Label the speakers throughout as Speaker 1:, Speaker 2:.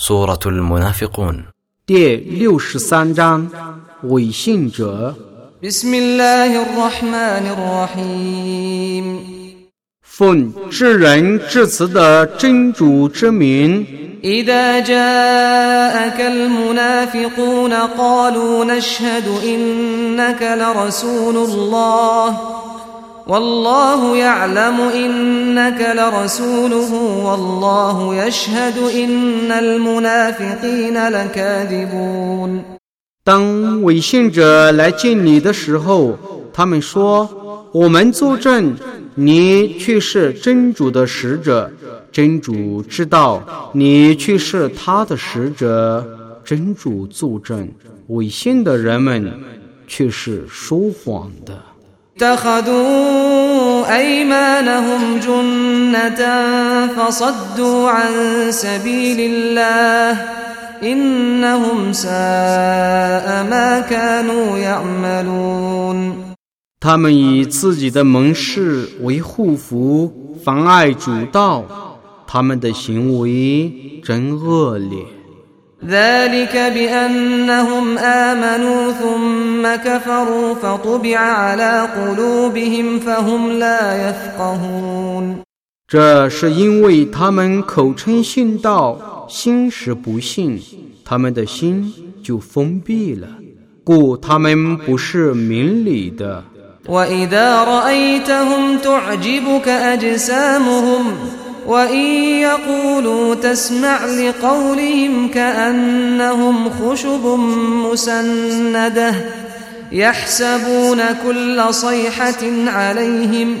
Speaker 1: سورة المنافقون بسم الله
Speaker 2: الرحمن
Speaker 1: الرحيم 奉至仁至慈的真主之名
Speaker 2: ，إذا جاءك المنافقون قالوا نشهد إنك لرسول الله
Speaker 1: 当伪信者来见你的时候，他们说：“我们作证，你却是真主的使者。真主知道，你却是他的使者。真主作证，伪信的人们却是说谎的。”他们以自己的门市为护符，妨碍主道，他们的行为真恶劣。这是因为他们口称信道，心实不信，他们的心就封闭了，故他们不是明理的。وإن يقولوا تسمع لقولهم كأنهم
Speaker 2: خشب مسندة يحسبون كل صيحة عليهم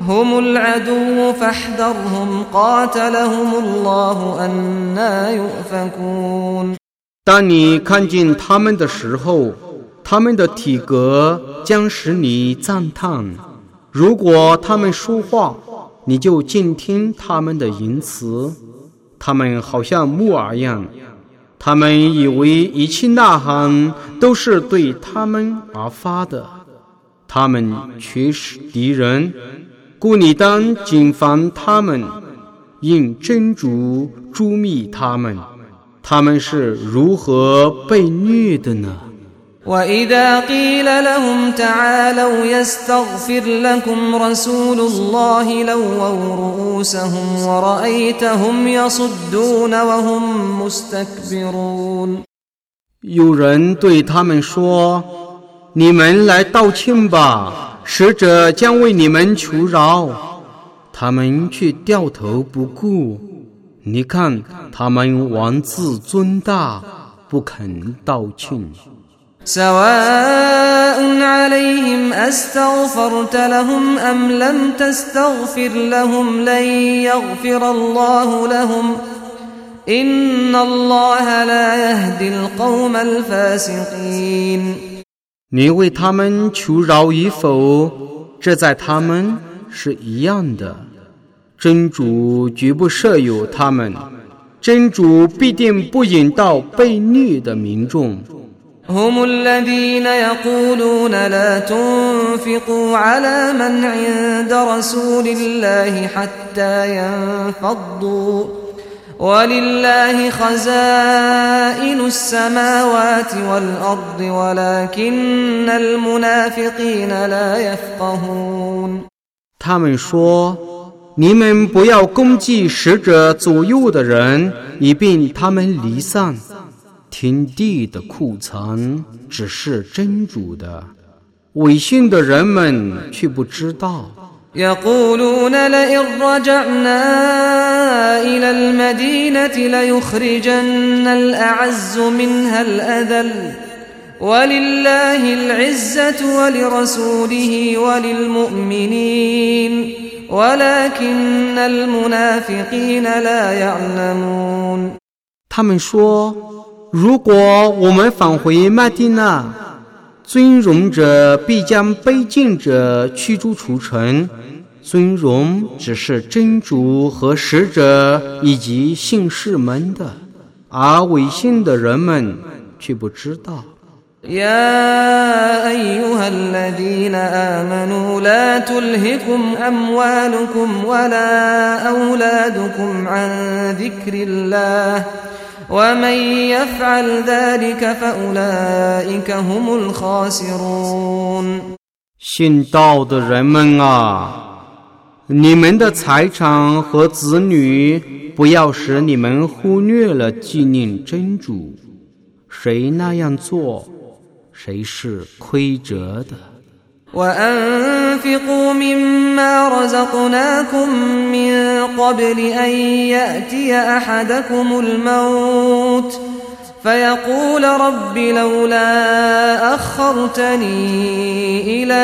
Speaker 2: هم العدو فاحذرهم قاتلهم الله أنا يؤفكون
Speaker 1: 当你看见他们的时候，他们的体格将使你赞叹。如果他们说话，你就静听他们的言辞，他们好像木偶一样，他们以为一切呐喊都是对他们而发的，他们却是敌人，故你当谨防他们，应斟酌诛灭他们。他们是如何被虐的呢？有人对他们说：“你们来道歉吧，使者将为你们求饶。”他们却掉头不顾。你看，他们王自尊大，不肯道歉。سواء عليهم أستغفرت
Speaker 2: لهم أم لم تستغفر لهم لي يغفر الله لهم إن الله لا يهدي القوم الفاسقين。
Speaker 1: 你为他们求饶与否，这在他们是一样的。真主绝不舍有他们，真主必定不引导被虐的民众。هم الذين يقولون لا تنفقوا على من عند رسول الله حتى ينفضوا ولله خزائن السماوات والأرض ولكن المنافقين لا يفقهون 他们说：“你们不要攻击使者左右的人，以便他们离散。”天地的库存只是真主的，伪信的人们却不知道。他们说。如果我们返回麦地那，尊荣者必将卑贱者驱逐出城。尊荣只是真主和使者以及信士们的，而违信的人们却不知道。信道的人们啊，你们的财产和子女，不要使你们忽略了纪念真主。谁那样做，谁是亏折的。
Speaker 2: وأنفقوا مما رزقناكم من قبل أن يأتي أحدكم الموت فيقول رب لولا أخرتني إلى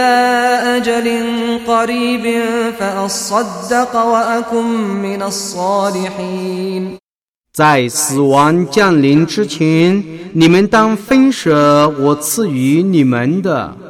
Speaker 2: أجل قريب
Speaker 1: فأصدق وأكن من الصالحين 在死亡降临之前，你们当分舍我赐予你们的。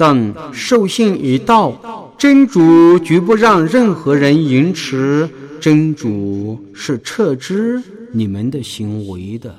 Speaker 1: 但受信一到，真主绝不让任何人延迟。真主是撤之你们的行为的。